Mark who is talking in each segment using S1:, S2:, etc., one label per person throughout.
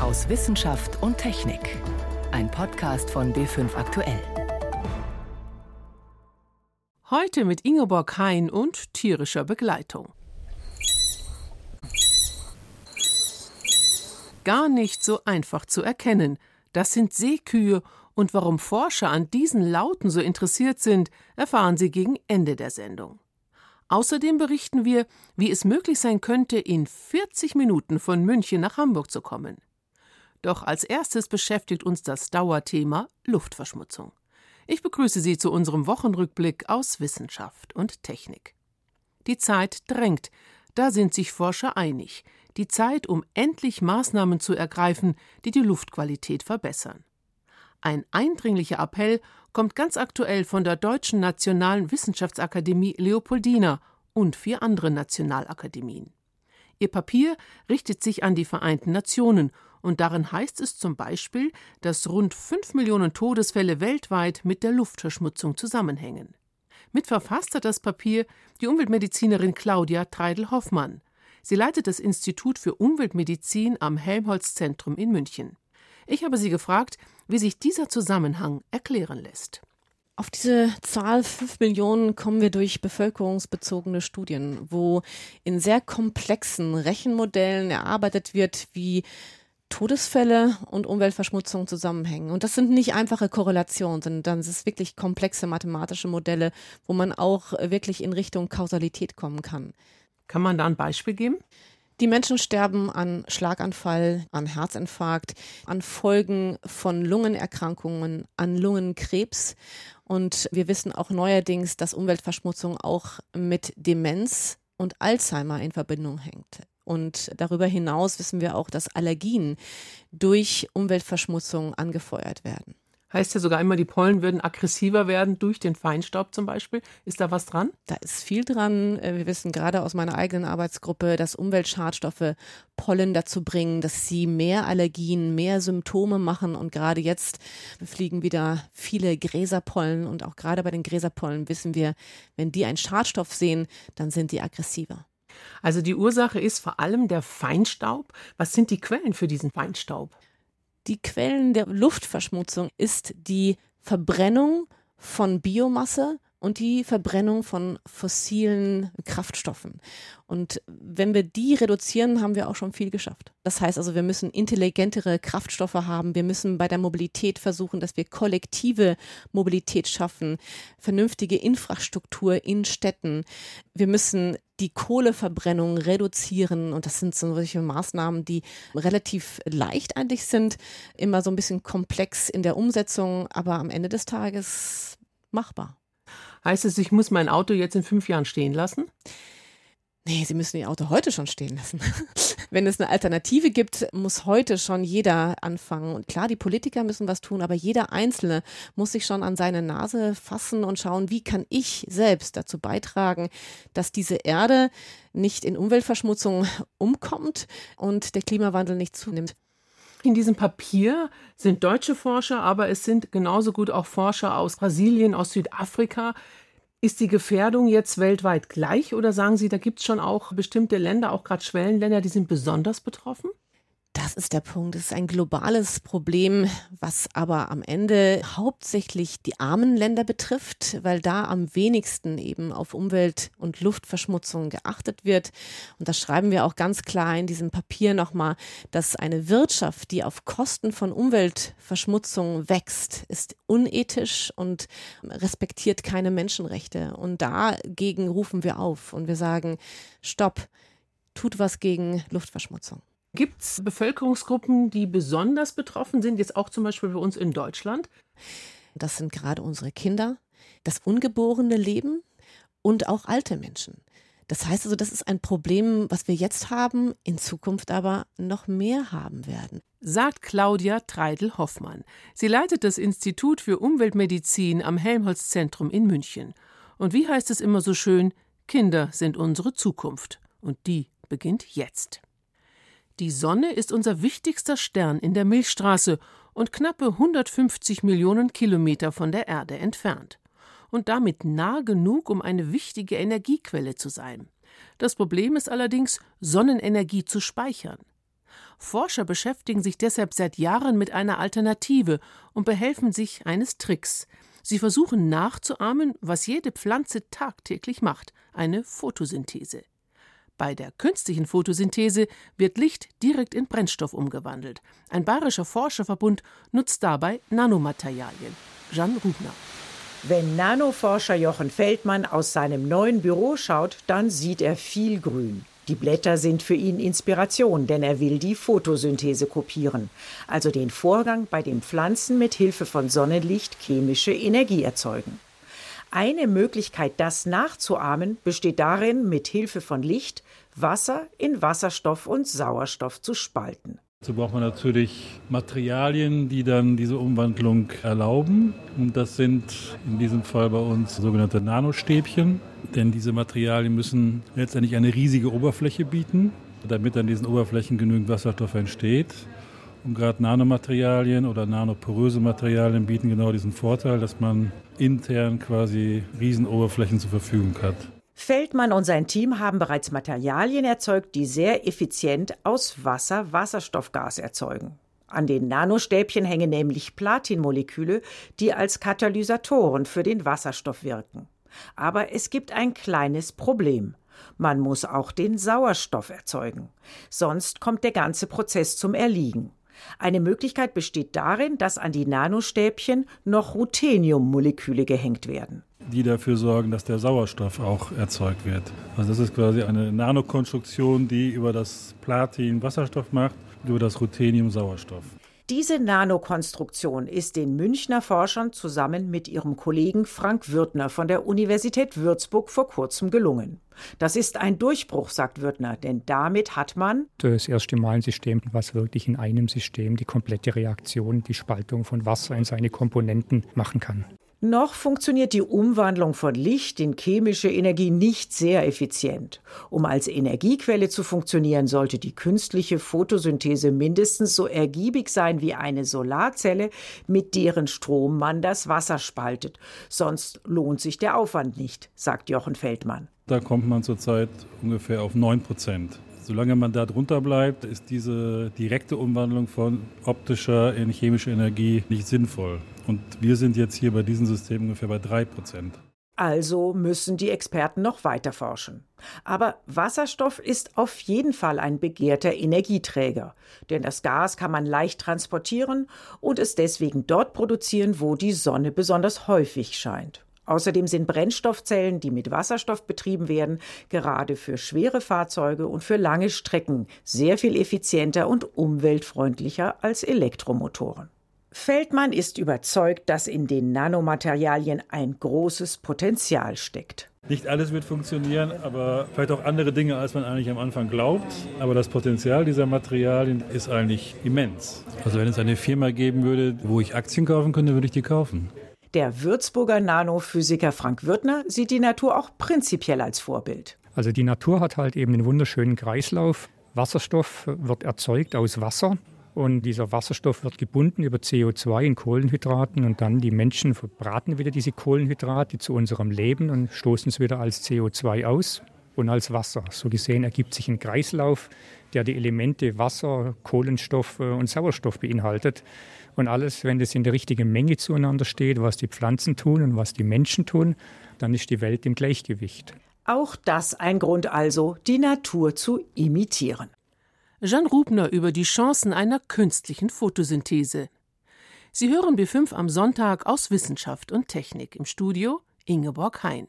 S1: aus Wissenschaft und Technik. Ein Podcast von B5 Aktuell.
S2: Heute mit Ingeborg Hein und tierischer Begleitung. Gar nicht so einfach zu erkennen. Das sind Seekühe und warum Forscher an diesen Lauten so interessiert sind, erfahren Sie gegen Ende der Sendung. Außerdem berichten wir, wie es möglich sein könnte, in 40 Minuten von München nach Hamburg zu kommen. Doch als erstes beschäftigt uns das Dauerthema Luftverschmutzung. Ich begrüße Sie zu unserem Wochenrückblick aus Wissenschaft und Technik. Die Zeit drängt, da sind sich Forscher einig, die Zeit, um endlich Maßnahmen zu ergreifen, die die Luftqualität verbessern. Ein eindringlicher Appell kommt ganz aktuell von der Deutschen Nationalen Wissenschaftsakademie Leopoldina und vier anderen Nationalakademien. Ihr Papier richtet sich an die Vereinten Nationen und darin heißt es zum Beispiel, dass rund fünf Millionen Todesfälle weltweit mit der Luftverschmutzung zusammenhängen. Mitverfasst hat das Papier die Umweltmedizinerin Claudia Treidel-Hoffmann. Sie leitet das Institut für Umweltmedizin am Helmholtz-Zentrum in München. Ich habe sie gefragt, wie sich dieser Zusammenhang erklären lässt.
S3: Auf diese Zahl 5 Millionen kommen wir durch bevölkerungsbezogene Studien, wo in sehr komplexen Rechenmodellen erarbeitet wird, wie Todesfälle und Umweltverschmutzung zusammenhängen. Und das sind nicht einfache Korrelationen, sondern das ist wirklich komplexe mathematische Modelle, wo man auch wirklich in Richtung Kausalität kommen kann.
S2: Kann man da ein Beispiel geben?
S3: Die Menschen sterben an Schlaganfall, an Herzinfarkt, an Folgen von Lungenerkrankungen, an Lungenkrebs. Und wir wissen auch neuerdings, dass Umweltverschmutzung auch mit Demenz und Alzheimer in Verbindung hängt. Und darüber hinaus wissen wir auch, dass Allergien durch Umweltverschmutzung angefeuert werden.
S2: Heißt ja sogar immer, die Pollen würden aggressiver werden durch den Feinstaub zum Beispiel. Ist da was dran?
S3: Da ist viel dran. Äh, wir wissen gerade aus meiner eigenen Arbeitsgruppe, dass Umweltschadstoffe Pollen dazu bringen, dass sie mehr Allergien, mehr Symptome machen. Und gerade jetzt fliegen wieder viele Gräserpollen. Und auch gerade bei den Gräserpollen wissen wir, wenn die einen Schadstoff sehen, dann sind die aggressiver.
S2: Also die Ursache ist vor allem der Feinstaub. Was sind die Quellen für diesen Feinstaub?
S3: die Quellen der Luftverschmutzung ist die Verbrennung von Biomasse und die Verbrennung von fossilen Kraftstoffen. Und wenn wir die reduzieren, haben wir auch schon viel geschafft. Das heißt also, wir müssen intelligentere Kraftstoffe haben. Wir müssen bei der Mobilität versuchen, dass wir kollektive Mobilität schaffen, vernünftige Infrastruktur in Städten. Wir müssen die Kohleverbrennung reduzieren. Und das sind so solche Maßnahmen, die relativ leicht eigentlich sind, immer so ein bisschen komplex in der Umsetzung, aber am Ende des Tages machbar.
S2: Heißt es, ich muss mein Auto jetzt in fünf Jahren stehen lassen?
S3: Nee, Sie müssen Ihr Auto heute schon stehen lassen. Wenn es eine Alternative gibt, muss heute schon jeder anfangen. Und klar, die Politiker müssen was tun, aber jeder Einzelne muss sich schon an seine Nase fassen und schauen, wie kann ich selbst dazu beitragen, dass diese Erde nicht in Umweltverschmutzung umkommt und der Klimawandel nicht zunimmt.
S2: In diesem Papier sind deutsche Forscher, aber es sind genauso gut auch Forscher aus Brasilien, aus Südafrika. Ist die Gefährdung jetzt weltweit gleich oder sagen Sie, da gibt es schon auch bestimmte Länder, auch gerade Schwellenländer, die sind besonders betroffen?
S3: Das ist der Punkt. Es ist ein globales Problem, was aber am Ende hauptsächlich die armen Länder betrifft, weil da am wenigsten eben auf Umwelt- und Luftverschmutzung geachtet wird. Und das schreiben wir auch ganz klar in diesem Papier nochmal, dass eine Wirtschaft, die auf Kosten von Umweltverschmutzung wächst, ist unethisch und respektiert keine Menschenrechte. Und dagegen rufen wir auf und wir sagen, stopp, tut was gegen Luftverschmutzung.
S2: Gibt es Bevölkerungsgruppen, die besonders betroffen sind, jetzt auch zum Beispiel bei uns in Deutschland?
S3: Das sind gerade unsere Kinder, das ungeborene Leben und auch alte Menschen. Das heißt also, das ist ein Problem, was wir jetzt haben, in Zukunft aber noch mehr haben werden.
S2: Sagt Claudia Treidel-Hoffmann. Sie leitet das Institut für Umweltmedizin am Helmholtz-Zentrum in München. Und wie heißt es immer so schön, Kinder sind unsere Zukunft. Und die beginnt jetzt. Die Sonne ist unser wichtigster Stern in der Milchstraße und knappe 150 Millionen Kilometer von der Erde entfernt. Und damit nah genug, um eine wichtige Energiequelle zu sein. Das Problem ist allerdings, Sonnenenergie zu speichern. Forscher beschäftigen sich deshalb seit Jahren mit einer Alternative und behelfen sich eines Tricks. Sie versuchen nachzuahmen, was jede Pflanze tagtäglich macht, eine Photosynthese. Bei der künstlichen Photosynthese wird Licht direkt in Brennstoff umgewandelt. Ein bayerischer Forscherverbund nutzt dabei Nanomaterialien. Jeanne Rubner.
S4: Wenn Nanoforscher Jochen Feldmann aus seinem neuen Büro schaut, dann sieht er viel Grün. Die Blätter sind für ihn Inspiration, denn er will die Photosynthese kopieren, also den Vorgang, bei dem Pflanzen mit Hilfe von Sonnenlicht chemische Energie erzeugen. Eine Möglichkeit, das nachzuahmen, besteht darin, mit Hilfe von Licht Wasser in Wasserstoff und Sauerstoff zu spalten.
S5: Dazu braucht man natürlich Materialien, die dann diese Umwandlung erlauben. Und das sind in diesem Fall bei uns sogenannte Nanostäbchen. Denn diese Materialien müssen letztendlich eine riesige Oberfläche bieten, damit an diesen Oberflächen genügend Wasserstoff entsteht. Und gerade Nanomaterialien oder nanoporöse Materialien bieten genau diesen Vorteil, dass man intern quasi Riesenoberflächen zur Verfügung hat.
S4: Feldmann und sein Team haben bereits Materialien erzeugt, die sehr effizient aus Wasser Wasserstoffgas erzeugen. An den Nanostäbchen hängen nämlich Platinmoleküle, die als Katalysatoren für den Wasserstoff wirken. Aber es gibt ein kleines Problem. Man muss auch den Sauerstoff erzeugen. Sonst kommt der ganze Prozess zum Erliegen. Eine Möglichkeit besteht darin, dass an die Nanostäbchen noch Rutheniummoleküle gehängt werden
S5: die dafür sorgen, dass der Sauerstoff auch erzeugt wird. Also das ist quasi eine Nanokonstruktion, die über das Platin Wasserstoff macht, über das Ruthenium Sauerstoff.
S4: Diese Nanokonstruktion ist den Münchner Forschern zusammen mit ihrem Kollegen Frank Würtner von der Universität Würzburg vor kurzem gelungen. Das ist ein Durchbruch, sagt Würtner, denn damit hat man
S6: das erste Mal ein System, was wirklich in einem System die komplette Reaktion, die Spaltung von Wasser in seine Komponenten machen kann.
S4: Noch funktioniert die Umwandlung von Licht in chemische Energie nicht sehr effizient. Um als Energiequelle zu funktionieren, sollte die künstliche Photosynthese mindestens so ergiebig sein wie eine Solarzelle, mit deren Strom man das Wasser spaltet. Sonst lohnt sich der Aufwand nicht, sagt Jochen Feldmann.
S5: Da kommt man zurzeit ungefähr auf 9 Prozent. Solange man da drunter bleibt, ist diese direkte Umwandlung von optischer in chemische Energie nicht sinnvoll. Und wir sind jetzt hier bei diesem System ungefähr bei 3 Prozent.
S4: Also müssen die Experten noch weiter forschen. Aber Wasserstoff ist auf jeden Fall ein begehrter Energieträger, denn das Gas kann man leicht transportieren und es deswegen dort produzieren, wo die Sonne besonders häufig scheint. Außerdem sind Brennstoffzellen, die mit Wasserstoff betrieben werden, gerade für schwere Fahrzeuge und für lange Strecken sehr viel effizienter und umweltfreundlicher als Elektromotoren. Feldmann ist überzeugt, dass in den Nanomaterialien ein großes Potenzial steckt.
S5: Nicht alles wird funktionieren, aber vielleicht auch andere Dinge, als man eigentlich am Anfang glaubt. Aber das Potenzial dieser Materialien ist eigentlich immens. Also wenn es eine Firma geben würde, wo ich Aktien kaufen könnte, würde ich die kaufen.
S4: Der Würzburger Nanophysiker Frank Würtner sieht die Natur auch prinzipiell als Vorbild.
S6: Also die Natur hat halt eben einen wunderschönen Kreislauf. Wasserstoff wird erzeugt aus Wasser und dieser Wasserstoff wird gebunden über CO2 in Kohlenhydraten und dann die Menschen verbraten wieder diese Kohlenhydrate zu unserem Leben und stoßen es wieder als CO2 aus und als Wasser. So gesehen ergibt sich ein Kreislauf, der die Elemente Wasser, Kohlenstoff und Sauerstoff beinhaltet. Und alles, wenn das in der richtigen Menge zueinander steht, was die Pflanzen tun und was die Menschen tun, dann ist die Welt im Gleichgewicht.
S4: Auch das ein Grund also, die Natur zu imitieren.
S2: Jeanne Rubner über die Chancen einer künstlichen Photosynthese. Sie hören B5 am Sonntag aus Wissenschaft und Technik im Studio Ingeborg Hein.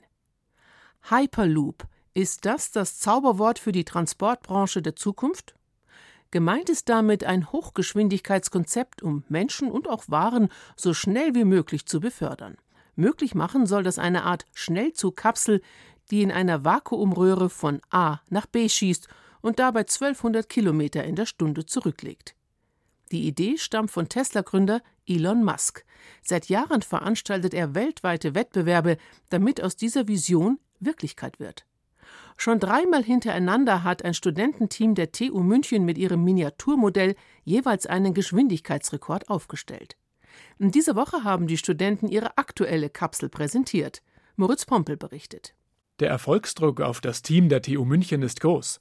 S2: Hyperloop, ist das das Zauberwort für die Transportbranche der Zukunft? Gemeint ist damit ein Hochgeschwindigkeitskonzept, um Menschen und auch Waren so schnell wie möglich zu befördern. Möglich machen soll das eine Art Schnellzugkapsel, die in einer Vakuumröhre von A nach B schießt und dabei 1200 Kilometer in der Stunde zurücklegt. Die Idee stammt von Tesla-Gründer Elon Musk. Seit Jahren veranstaltet er weltweite Wettbewerbe, damit aus dieser Vision Wirklichkeit wird. Schon dreimal hintereinander hat ein Studententeam der TU München mit ihrem Miniaturmodell jeweils einen Geschwindigkeitsrekord aufgestellt. In dieser Woche haben die Studenten ihre aktuelle Kapsel präsentiert. Moritz Pompel berichtet.
S7: Der Erfolgsdruck auf das Team der TU München ist groß.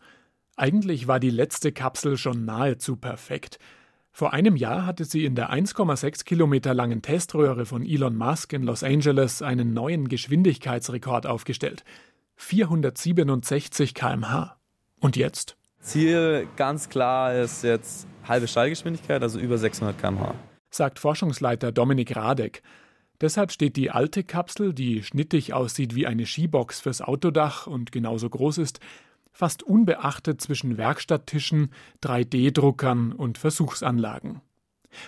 S7: Eigentlich war die letzte Kapsel schon nahezu perfekt. Vor einem Jahr hatte sie in der 1,6 Kilometer langen Teströhre von Elon Musk in Los Angeles einen neuen Geschwindigkeitsrekord aufgestellt. 467 km/h. Und jetzt?
S8: Ziel ganz klar ist jetzt halbe Schallgeschwindigkeit, also über 600 km/h.
S7: Sagt Forschungsleiter Dominik Radek. Deshalb steht die alte Kapsel, die schnittig aussieht wie eine Skibox fürs Autodach und genauso groß ist, fast unbeachtet zwischen Werkstatttischen, 3D-Druckern und Versuchsanlagen.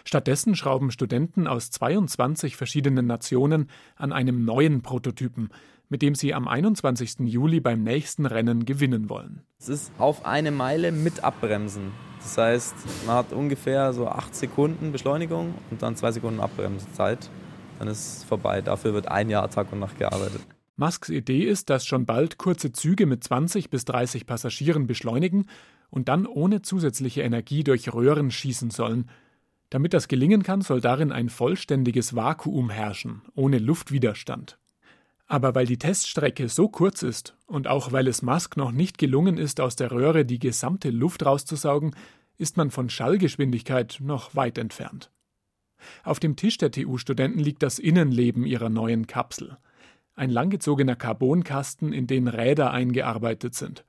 S7: Stattdessen schrauben Studenten aus 22 verschiedenen Nationen an einem neuen Prototypen, mit dem sie am 21. Juli beim nächsten Rennen gewinnen wollen.
S8: Es ist auf eine Meile mit Abbremsen. Das heißt, man hat ungefähr so acht Sekunden Beschleunigung und dann zwei Sekunden Abbremszeit. Dann ist es vorbei. Dafür wird ein Jahr Tag und Nacht gearbeitet.
S7: Musks Idee ist, dass schon bald kurze Züge mit 20 bis 30 Passagieren beschleunigen und dann ohne zusätzliche Energie durch Röhren schießen sollen. Damit das gelingen kann, soll darin ein vollständiges Vakuum herrschen, ohne Luftwiderstand. Aber weil die Teststrecke so kurz ist und auch weil es Musk noch nicht gelungen ist, aus der Röhre die gesamte Luft rauszusaugen, ist man von Schallgeschwindigkeit noch weit entfernt. Auf dem Tisch der TU-Studenten liegt das Innenleben ihrer neuen Kapsel ein langgezogener Carbonkasten, in den Räder eingearbeitet sind.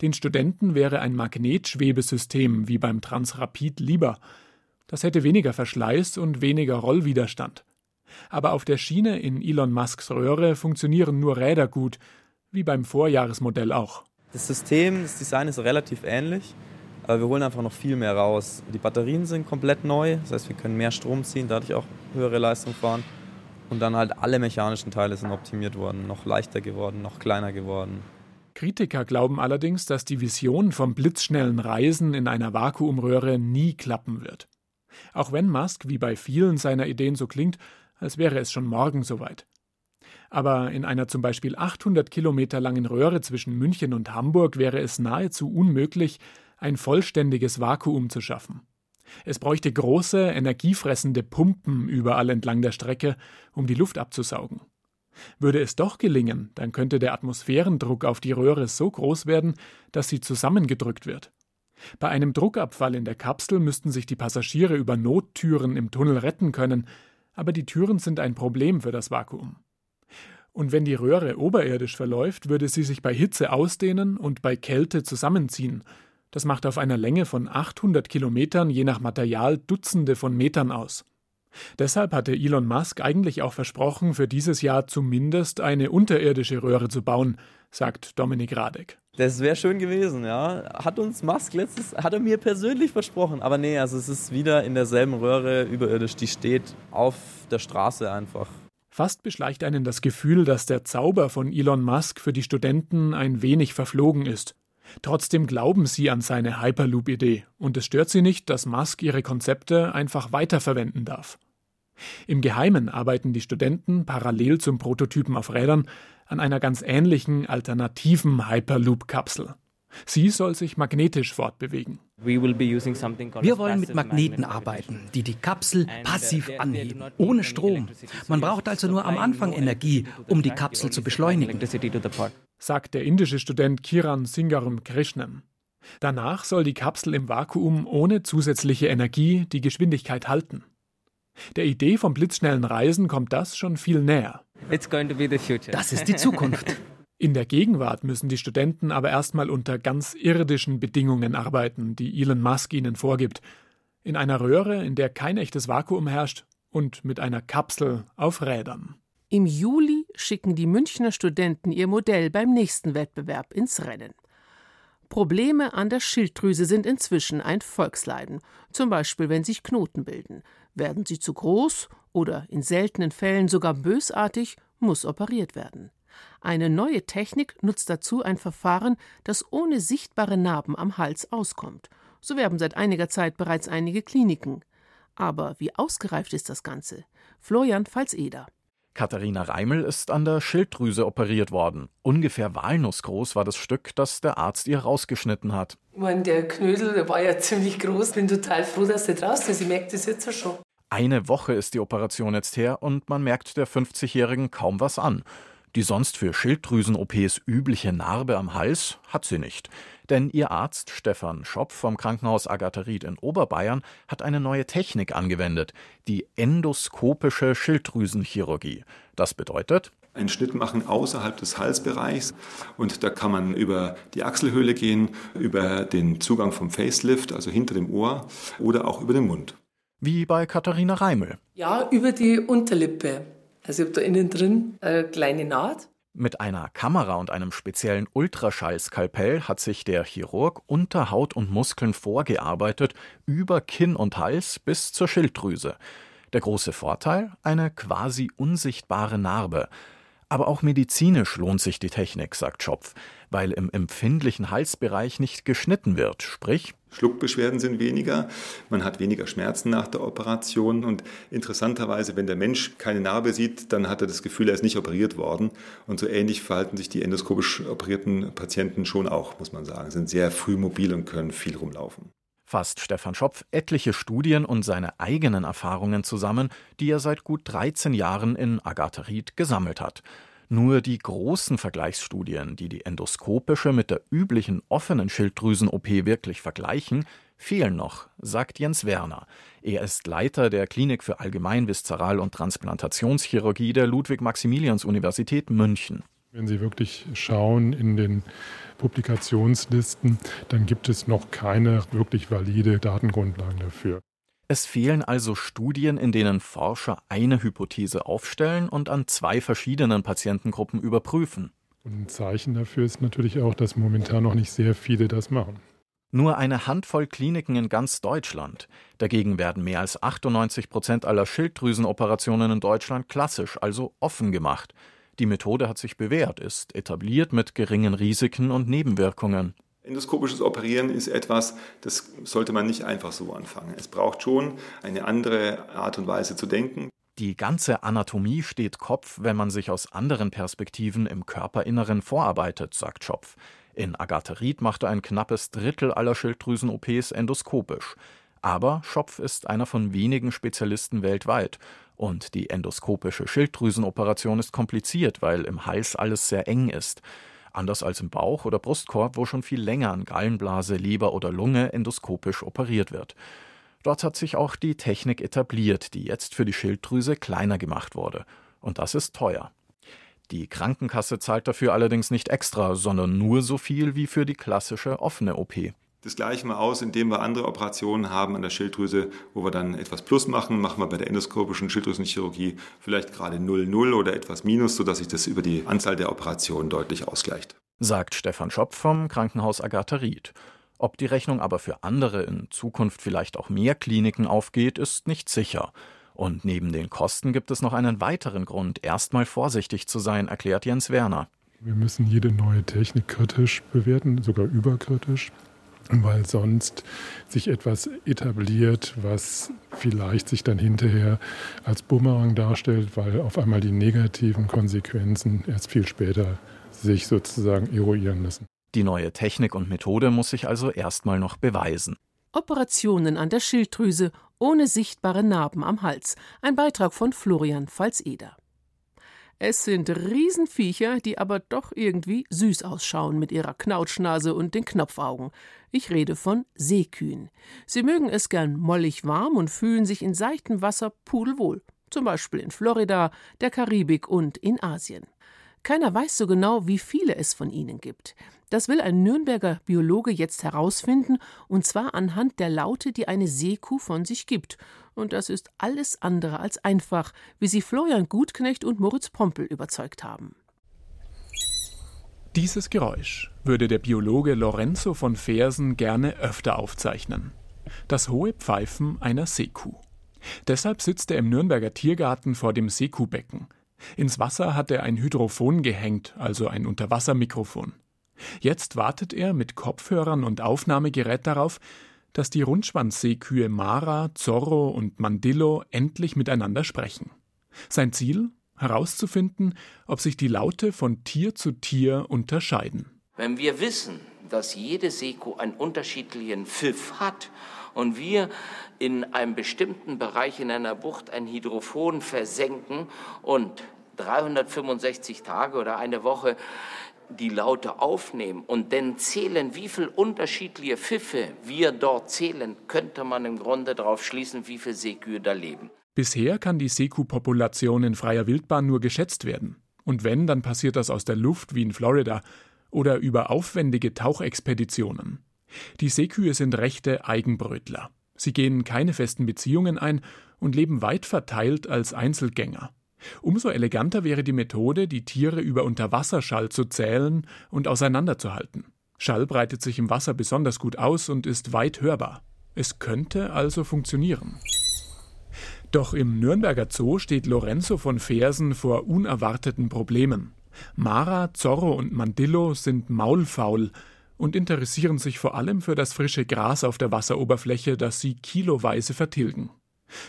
S7: Den Studenten wäre ein Magnetschwebesystem wie beim Transrapid lieber. Das hätte weniger Verschleiß und weniger Rollwiderstand. Aber auf der Schiene in Elon Musks Röhre funktionieren nur Räder gut, wie beim Vorjahresmodell auch.
S8: Das System, das Design ist relativ ähnlich, aber wir holen einfach noch viel mehr raus. Die Batterien sind komplett neu, das heißt, wir können mehr Strom ziehen, dadurch auch höhere Leistung fahren. Und dann halt alle mechanischen Teile sind optimiert worden, noch leichter geworden, noch kleiner geworden.
S7: Kritiker glauben allerdings, dass die Vision vom blitzschnellen Reisen in einer Vakuumröhre nie klappen wird. Auch wenn Musk wie bei vielen seiner Ideen so klingt, als wäre es schon morgen soweit. Aber in einer zum Beispiel 800 Kilometer langen Röhre zwischen München und Hamburg wäre es nahezu unmöglich, ein vollständiges Vakuum zu schaffen. Es bräuchte große, energiefressende Pumpen überall entlang der Strecke, um die Luft abzusaugen. Würde es doch gelingen, dann könnte der Atmosphärendruck auf die Röhre so groß werden, dass sie zusammengedrückt wird. Bei einem Druckabfall in der Kapsel müssten sich die Passagiere über Nottüren im Tunnel retten können, aber die Türen sind ein Problem für das Vakuum. Und wenn die Röhre oberirdisch verläuft, würde sie sich bei Hitze ausdehnen und bei Kälte zusammenziehen, das macht auf einer Länge von 800 Kilometern je nach Material Dutzende von Metern aus. Deshalb hatte Elon Musk eigentlich auch versprochen, für dieses Jahr zumindest eine unterirdische Röhre zu bauen, sagt Dominik Radek.
S8: Das wäre schön gewesen, ja. Hat uns Musk letztes, hat er mir persönlich versprochen. Aber nee, also es ist wieder in derselben Röhre überirdisch. Die steht auf der Straße einfach.
S7: Fast beschleicht einen das Gefühl, dass der Zauber von Elon Musk für die Studenten ein wenig verflogen ist. Trotzdem glauben sie an seine Hyperloop-Idee und es stört sie nicht, dass Musk ihre Konzepte einfach weiterverwenden darf. Im Geheimen arbeiten die Studenten parallel zum Prototypen auf Rädern an einer ganz ähnlichen alternativen Hyperloop-Kapsel. Sie soll sich magnetisch fortbewegen.
S9: Wir wollen mit Magneten arbeiten, die die Kapsel uh, passiv anheben, ohne Strom. Man braucht also nur am Anfang Energie, um die Kapsel zu beschleunigen
S7: sagt der indische Student Kiran Singarum Krishnan. Danach soll die Kapsel im Vakuum ohne zusätzliche Energie die Geschwindigkeit halten. Der Idee vom blitzschnellen Reisen kommt das schon viel näher.
S9: Das ist die Zukunft.
S7: In der Gegenwart müssen die Studenten aber erstmal unter ganz irdischen Bedingungen arbeiten, die Elon Musk ihnen vorgibt. In einer Röhre, in der kein echtes Vakuum herrscht und mit einer Kapsel auf Rädern.
S2: Im Juli schicken die Münchner Studenten ihr Modell beim nächsten Wettbewerb ins Rennen. Probleme an der Schilddrüse sind inzwischen ein Volksleiden, zum Beispiel wenn sich Knoten bilden. Werden sie zu groß oder in seltenen Fällen sogar bösartig, muss operiert werden. Eine neue Technik nutzt dazu ein Verfahren, das ohne sichtbare Narben am Hals auskommt. So werben seit einiger Zeit bereits einige Kliniken. Aber wie ausgereift ist das Ganze? Florian Pfalz-Eder.
S10: Katharina Reimel ist an der Schilddrüse operiert worden. Ungefähr walnussgroß war das Stück, das der Arzt ihr rausgeschnitten hat.
S11: Meine, der Knödel der war ja ziemlich groß. Bin total froh, dass der draußen ist. Ich merke das jetzt schon.
S10: Eine Woche ist die Operation jetzt her und man merkt der 50-Jährigen kaum was an. Die sonst für Schilddrüsen-OPs übliche Narbe am Hals hat sie nicht. Denn ihr Arzt Stefan Schopf vom Krankenhaus Agatheried in Oberbayern hat eine neue Technik angewendet, die endoskopische Schilddrüsenchirurgie. Das bedeutet,
S12: einen Schnitt machen außerhalb des Halsbereichs. Und da kann man über die Achselhöhle gehen, über den Zugang vom Facelift, also hinter dem Ohr, oder auch über den Mund.
S10: Wie bei Katharina Reimel.
S11: Ja, über die Unterlippe. Also ich habe da innen drin eine kleine Naht.
S10: Mit einer Kamera und einem speziellen Ultraschallskalpell hat sich der Chirurg unter Haut und Muskeln vorgearbeitet, über Kinn und Hals bis zur Schilddrüse. Der große Vorteil? Eine quasi unsichtbare Narbe. Aber auch medizinisch lohnt sich die Technik, sagt Schopf, weil im empfindlichen Halsbereich nicht geschnitten wird, sprich
S12: Schluckbeschwerden sind weniger, man hat weniger Schmerzen nach der Operation und interessanterweise, wenn der Mensch keine Narbe sieht, dann hat er das Gefühl, er ist nicht operiert worden. Und so ähnlich verhalten sich die endoskopisch operierten Patienten schon auch, muss man sagen, sind sehr früh mobil und können viel rumlaufen
S10: fasst Stefan Schopf etliche Studien und seine eigenen Erfahrungen zusammen, die er seit gut 13 Jahren in Agatheried gesammelt hat. Nur die großen Vergleichsstudien, die die endoskopische mit der üblichen offenen Schilddrüsen-OP wirklich vergleichen, fehlen noch, sagt Jens Werner. Er ist Leiter der Klinik für Allgemein-, Viszeral- und Transplantationschirurgie der Ludwig-Maximilians-Universität München.
S13: Wenn Sie wirklich schauen in den Publikationslisten, dann gibt es noch keine wirklich valide Datengrundlagen dafür.
S10: Es fehlen also Studien, in denen Forscher eine Hypothese aufstellen und an zwei verschiedenen Patientengruppen überprüfen.
S13: Und ein Zeichen dafür ist natürlich auch, dass momentan noch nicht sehr viele das machen.
S10: Nur eine Handvoll Kliniken in ganz Deutschland. Dagegen werden mehr als 98 Prozent aller Schilddrüsenoperationen in Deutschland klassisch, also offen gemacht. Die Methode hat sich bewährt, ist etabliert mit geringen Risiken und Nebenwirkungen.
S12: Endoskopisches Operieren ist etwas, das sollte man nicht einfach so anfangen. Es braucht schon eine andere Art und Weise zu denken.
S10: Die ganze Anatomie steht Kopf, wenn man sich aus anderen Perspektiven im Körperinneren vorarbeitet, sagt Schopf. In Agatheried machte ein knappes Drittel aller Schilddrüsen-OPs endoskopisch. Aber Schopf ist einer von wenigen Spezialisten weltweit und die endoskopische Schilddrüsenoperation ist kompliziert, weil im Hals alles sehr eng ist. Anders als im Bauch oder Brustkorb, wo schon viel länger an Gallenblase, Leber oder Lunge endoskopisch operiert wird. Dort hat sich auch die Technik etabliert, die jetzt für die Schilddrüse kleiner gemacht wurde. Und das ist teuer. Die Krankenkasse zahlt dafür allerdings nicht extra, sondern nur so viel wie für die klassische offene OP.
S12: Das gleichen wir aus, indem wir andere Operationen haben an der Schilddrüse, wo wir dann etwas Plus machen. Machen wir bei der endoskopischen Schilddrüsenchirurgie vielleicht gerade 0,0 oder etwas Minus, sodass sich das über die Anzahl der Operationen deutlich ausgleicht.
S10: Sagt Stefan Schopf vom Krankenhaus Agatha Ried. Ob die Rechnung aber für andere in Zukunft vielleicht auch mehr Kliniken aufgeht, ist nicht sicher. Und neben den Kosten gibt es noch einen weiteren Grund, erstmal vorsichtig zu sein, erklärt Jens Werner.
S13: Wir müssen jede neue Technik kritisch bewerten, sogar überkritisch weil sonst sich etwas etabliert, was vielleicht sich dann hinterher als Bumerang darstellt, weil auf einmal die negativen Konsequenzen erst viel später sich sozusagen eruieren müssen.
S10: Die neue Technik und Methode muss sich also erstmal noch beweisen.
S2: Operationen an der Schilddrüse ohne sichtbare Narben am Hals. Ein Beitrag von Florian Pfalz-Eder. Es sind Riesenviecher, die aber doch irgendwie süß ausschauen mit ihrer Knautschnase und den Knopfaugen. Ich rede von Seekühen. Sie mögen es gern mollig warm und fühlen sich in seichtem Wasser pudelwohl. Zum Beispiel in Florida, der Karibik und in Asien. Keiner weiß so genau, wie viele es von ihnen gibt. Das will ein Nürnberger Biologe jetzt herausfinden, und zwar anhand der Laute, die eine Seekuh von sich gibt. Und das ist alles andere als einfach, wie sie Florian Gutknecht und Moritz Pompel überzeugt haben.
S7: Dieses Geräusch würde der Biologe Lorenzo von Fersen gerne öfter aufzeichnen. Das hohe Pfeifen einer Seekuh. Deshalb sitzt er im Nürnberger Tiergarten vor dem Seekuhbecken. Ins Wasser hat er ein Hydrophon gehängt, also ein Unterwassermikrofon. Jetzt wartet er mit Kopfhörern und Aufnahmegerät darauf, dass die Rundschwanzseekühe Mara, Zorro und Mandillo endlich miteinander sprechen. Sein Ziel? Herauszufinden, ob sich die Laute von Tier zu Tier unterscheiden.
S14: Wenn wir wissen, dass jede Seekuh einen unterschiedlichen Pfiff hat und wir in einem bestimmten Bereich in einer Bucht ein Hydrophon versenken und 365 Tage oder eine Woche die Laute aufnehmen und dann zählen, wie viele unterschiedliche Pfiffe wir dort zählen, könnte man im Grunde darauf schließen, wie viele Seekühe da leben.
S7: Bisher kann die Seekuhpopulation in freier Wildbahn nur geschätzt werden. Und wenn, dann passiert das aus der Luft wie in Florida oder über aufwendige Tauchexpeditionen. Die Seekühe sind rechte Eigenbrötler. Sie gehen keine festen Beziehungen ein und leben weit verteilt als Einzelgänger. Umso eleganter wäre die Methode, die Tiere über Unterwasserschall zu zählen und auseinanderzuhalten. Schall breitet sich im Wasser besonders gut aus und ist weit hörbar. Es könnte also funktionieren. Doch im Nürnberger Zoo steht Lorenzo von Fersen vor unerwarteten Problemen. Mara, Zorro und Mandillo sind maulfaul und interessieren sich vor allem für das frische Gras auf der Wasseroberfläche, das sie kiloweise vertilgen.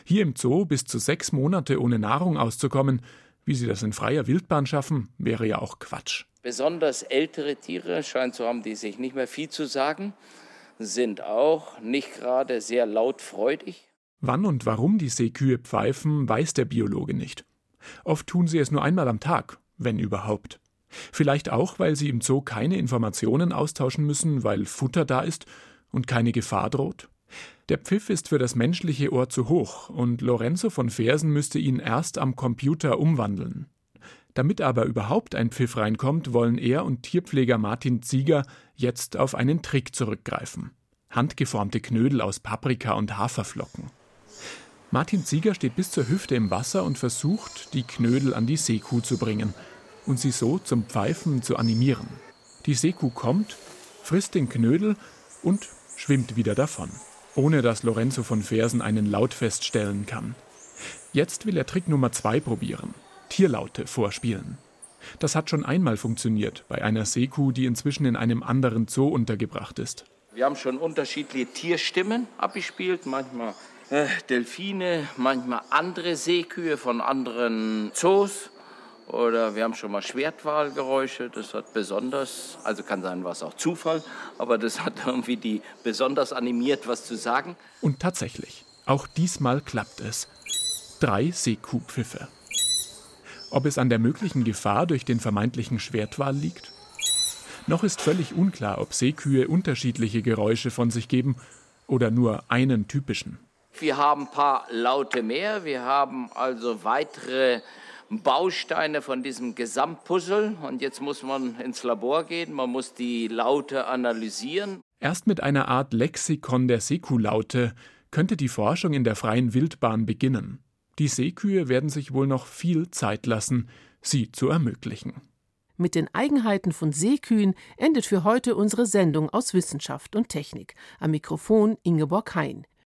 S7: Hier im Zoo bis zu sechs Monate ohne Nahrung auszukommen, wie sie das in freier Wildbahn schaffen, wäre ja auch Quatsch.
S14: Besonders ältere Tiere scheint zu haben, die sich nicht mehr viel zu sagen, sind auch nicht gerade sehr lautfreudig.
S7: Wann und warum die Seekühe pfeifen, weiß der Biologe nicht. Oft tun sie es nur einmal am Tag, wenn überhaupt. Vielleicht auch, weil sie im Zoo keine Informationen austauschen müssen, weil Futter da ist und keine Gefahr droht? Der Pfiff ist für das menschliche Ohr zu hoch und Lorenzo von Fersen müsste ihn erst am Computer umwandeln. Damit aber überhaupt ein Pfiff reinkommt, wollen er und Tierpfleger Martin Zieger jetzt auf einen Trick zurückgreifen. Handgeformte Knödel aus Paprika und Haferflocken. Martin Zieger steht bis zur Hüfte im Wasser und versucht, die Knödel an die Seekuh zu bringen und sie so zum Pfeifen zu animieren. Die Seekuh kommt, frisst den Knödel und schwimmt wieder davon, ohne dass Lorenzo von Fersen einen Laut feststellen kann. Jetzt will er Trick Nummer zwei probieren: Tierlaute vorspielen. Das hat schon einmal funktioniert bei einer Seekuh, die inzwischen in einem anderen Zoo untergebracht ist.
S14: Wir haben schon unterschiedliche Tierstimmen abgespielt, manchmal äh, Delfine, manchmal andere Seekühe von anderen Zoos. Oder wir haben schon mal Schwertwahlgeräusche, das hat besonders, also kann sein, war es auch Zufall, aber das hat irgendwie die besonders animiert, was zu sagen.
S7: Und tatsächlich, auch diesmal klappt es. Drei Seekuhpfiffe. Ob es an der möglichen Gefahr durch den vermeintlichen Schwertwal liegt? Noch ist völlig unklar, ob Seekühe unterschiedliche Geräusche von sich geben oder nur einen typischen.
S14: Wir haben ein paar Laute mehr. Wir haben also weitere Bausteine von diesem Gesamtpuzzle. Und jetzt muss man ins Labor gehen. Man muss die Laute analysieren.
S7: Erst mit einer Art Lexikon der Seekuhlaute könnte die Forschung in der freien Wildbahn beginnen. Die Seekühe werden sich wohl noch viel Zeit lassen, sie zu ermöglichen.
S2: Mit den Eigenheiten von Seekühen endet für heute unsere Sendung aus Wissenschaft und Technik. Am Mikrofon Ingeborg Hein.